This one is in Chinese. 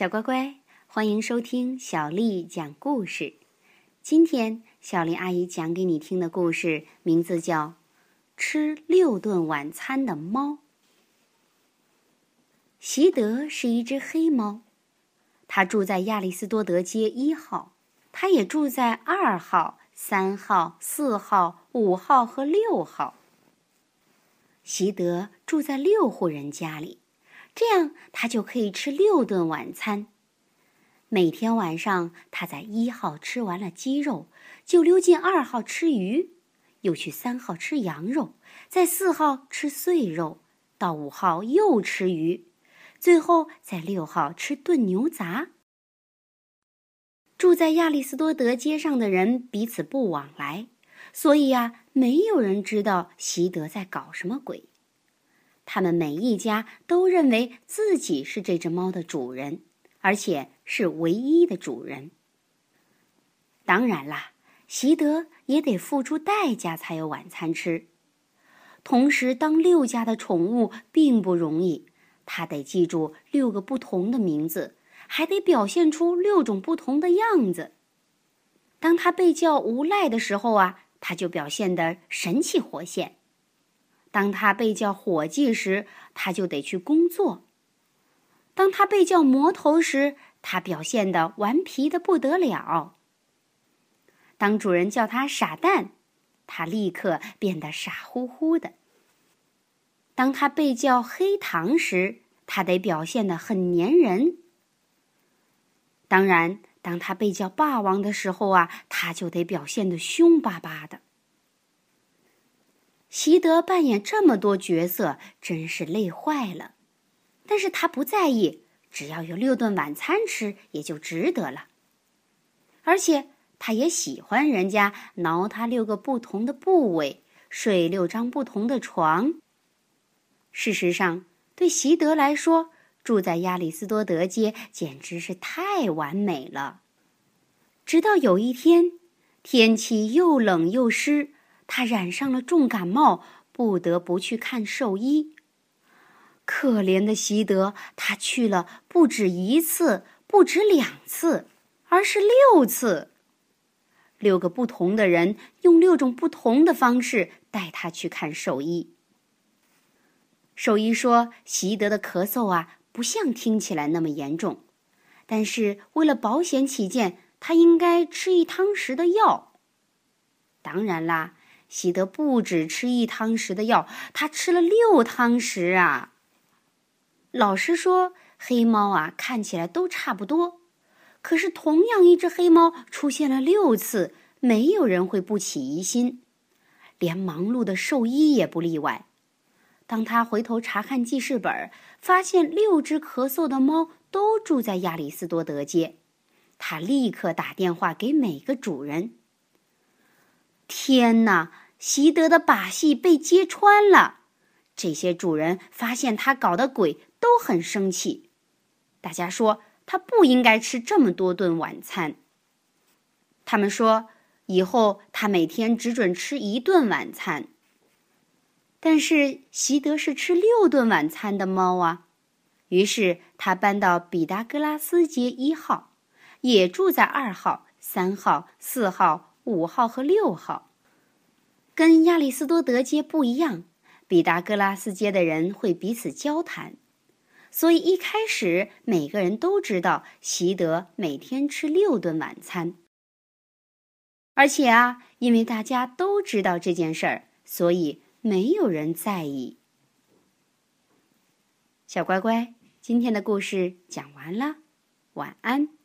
小乖乖，欢迎收听小丽讲故事。今天小丽阿姨讲给你听的故事名字叫《吃六顿晚餐的猫》。习德是一只黑猫，它住在亚里斯多德街一号，它也住在二号、三号、四号、五号和六号。习德住在六户人家里。这样，他就可以吃六顿晚餐。每天晚上，他在一号吃完了鸡肉，就溜进二号吃鱼，又去三号吃羊肉，在四号吃碎肉，到五号又吃鱼，最后在六号吃炖牛杂。住在亚里斯多德街上的人彼此不往来，所以呀，没有人知道习德在搞什么鬼。他们每一家都认为自己是这只猫的主人，而且是唯一的主人。当然啦，习德也得付出代价才有晚餐吃。同时，当六家的宠物并不容易，他得记住六个不同的名字，还得表现出六种不同的样子。当他被叫无赖的时候啊，他就表现得神气活现。当他被叫伙计时，他就得去工作；当他被叫魔头时，他表现的顽皮的不得了。当主人叫他傻蛋，他立刻变得傻乎乎的。当他被叫黑糖时，他得表现的很粘人。当然，当他被叫霸王的时候啊，他就得表现的凶巴巴的。习德扮演这么多角色，真是累坏了。但是他不在意，只要有六顿晚餐吃，也就值得了。而且他也喜欢人家挠他六个不同的部位，睡六张不同的床。事实上，对习德来说，住在亚里斯多德街简直是太完美了。直到有一天，天气又冷又湿。他染上了重感冒，不得不去看兽医。可怜的习德，他去了不止一次，不止两次，而是六次。六个不同的人用六种不同的方式带他去看兽医。兽医说，习德的咳嗽啊，不像听起来那么严重，但是为了保险起见，他应该吃一汤匙的药。当然啦。喜得不止吃一汤匙的药，他吃了六汤匙啊！老实说，黑猫啊看起来都差不多，可是同样一只黑猫出现了六次，没有人会不起疑心，连忙碌的兽医也不例外。当他回头查看记事本，发现六只咳嗽的猫都住在亚里斯多德街，他立刻打电话给每个主人。天哪！习德的把戏被揭穿了，这些主人发现他搞的鬼都很生气。大家说他不应该吃这么多顿晚餐。他们说以后他每天只准吃一顿晚餐。但是习德是吃六顿晚餐的猫啊，于是他搬到毕达哥拉斯街一号，也住在二号、三号、四号、五号和六号。跟亚里斯多德街不一样，毕达哥拉斯街的人会彼此交谈，所以一开始每个人都知道习德每天吃六顿晚餐。而且啊，因为大家都知道这件事儿，所以没有人在意。小乖乖，今天的故事讲完了，晚安。